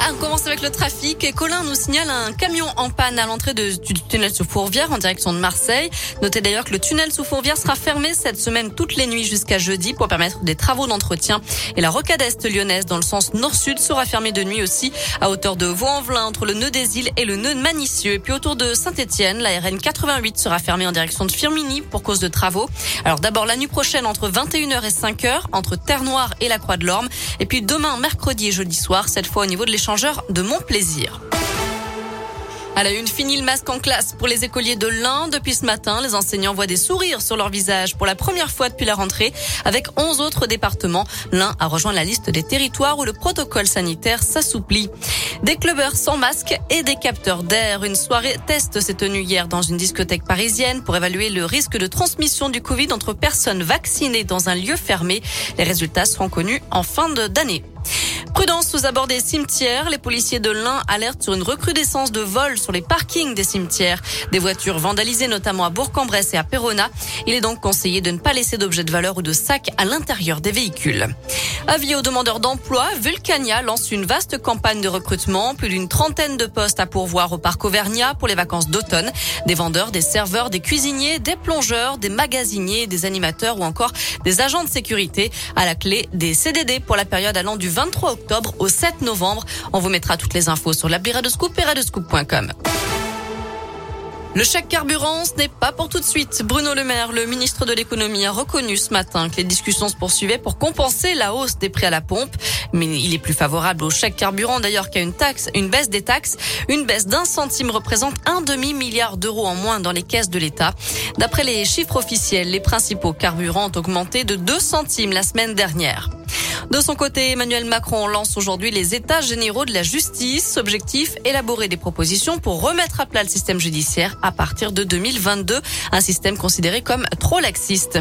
Ah, on commence avec le trafic. Colin nous signale un camion en panne à l'entrée du tunnel sous Fourvière en direction de Marseille. Notez d'ailleurs que le tunnel sous Fourvière sera fermé cette semaine toutes les nuits jusqu'à jeudi pour permettre des travaux d'entretien. Et la rocade est lyonnaise dans le sens nord-sud sera fermée de nuit aussi à hauteur de Vaux-en-Velin entre le nœud des îles et le nœud de Manicieux. Et puis autour de Saint-Etienne, la RN 88 sera fermée en direction de Firmini pour cause de travaux. Alors d'abord la nuit prochaine entre 21h et 5h entre Terre-Noire et la Croix de l'Orme. Et puis demain, mercredi et jeudi soir, cette fois au niveau de l'échange de mon plaisir. À la une, fini le masque en classe pour les écoliers de l'Ain. Depuis ce matin, les enseignants voient des sourires sur leur visage pour la première fois depuis la rentrée avec 11 autres départements. L'Ain a rejoint la liste des territoires où le protocole sanitaire s'assouplit. Des clubbers sans masque et des capteurs d'air. Une soirée test s'est tenue hier dans une discothèque parisienne pour évaluer le risque de transmission du Covid entre personnes vaccinées dans un lieu fermé. Les résultats seront connus en fin d'année. Prudence aux abords des cimetières. Les policiers de l'Ain alertent sur une recrudescence de vols sur les parkings des cimetières. Des voitures vandalisées notamment à Bourg-en-Bresse et à Perona. Il est donc conseillé de ne pas laisser d'objets de valeur ou de sacs à l'intérieur des véhicules. Avis aux demandeurs d'emploi, Vulcania lance une vaste campagne de recrutement. Plus d'une trentaine de postes à pourvoir au parc Auvergnat pour les vacances d'automne. Des vendeurs, des serveurs, des cuisiniers, des plongeurs, des magasiniers, des animateurs ou encore des agents de sécurité. À la clé, des CDD pour la période allant du 23 au 7 novembre. On vous mettra toutes les infos sur l'appli de Scoop et radescoop.com. Le chèque carburant, ce n'est pas pour tout de suite. Bruno Le Maire, le ministre de l'économie, a reconnu ce matin que les discussions se poursuivaient pour compenser la hausse des prix à la pompe. Mais il est plus favorable au chèque carburant d'ailleurs qu'à une taxe, une baisse des taxes. Une baisse d'un centime représente un demi-milliard d'euros en moins dans les caisses de l'État. D'après les chiffres officiels, les principaux carburants ont augmenté de 2 centimes la semaine dernière. De son côté, Emmanuel Macron lance aujourd'hui les états généraux de la justice. Objectif, élaborer des propositions pour remettre à plat le système judiciaire à partir de 2022, un système considéré comme trop laxiste.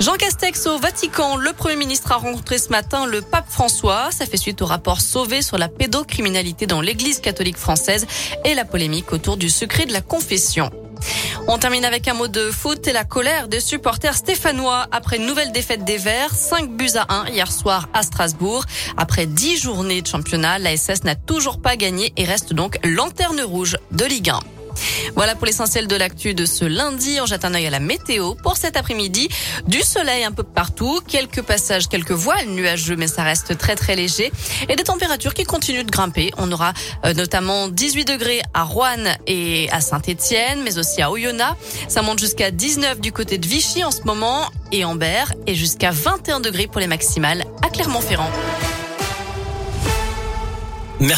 Jean Castex au Vatican, le Premier ministre a rencontré ce matin le pape François. Ça fait suite au rapport Sauvé sur la pédocriminalité dans l'Église catholique française et la polémique autour du secret de la confession. On termine avec un mot de foot et la colère des supporters stéphanois après une nouvelle défaite des Verts, 5 buts à 1 hier soir à Strasbourg. Après 10 journées de championnat, la SS n'a toujours pas gagné et reste donc lanterne rouge de Ligue 1. Voilà pour l'essentiel de l'actu de ce lundi. On jette un œil à la météo pour cet après-midi. Du soleil un peu partout, quelques passages, quelques voiles nuageux, mais ça reste très très léger. Et des températures qui continuent de grimper. On aura euh, notamment 18 degrés à Rouen et à Saint-Étienne, mais aussi à Oyonnax. Ça monte jusqu'à 19 du côté de Vichy en ce moment et Berre et jusqu'à 21 degrés pour les maximales à Clermont-Ferrand.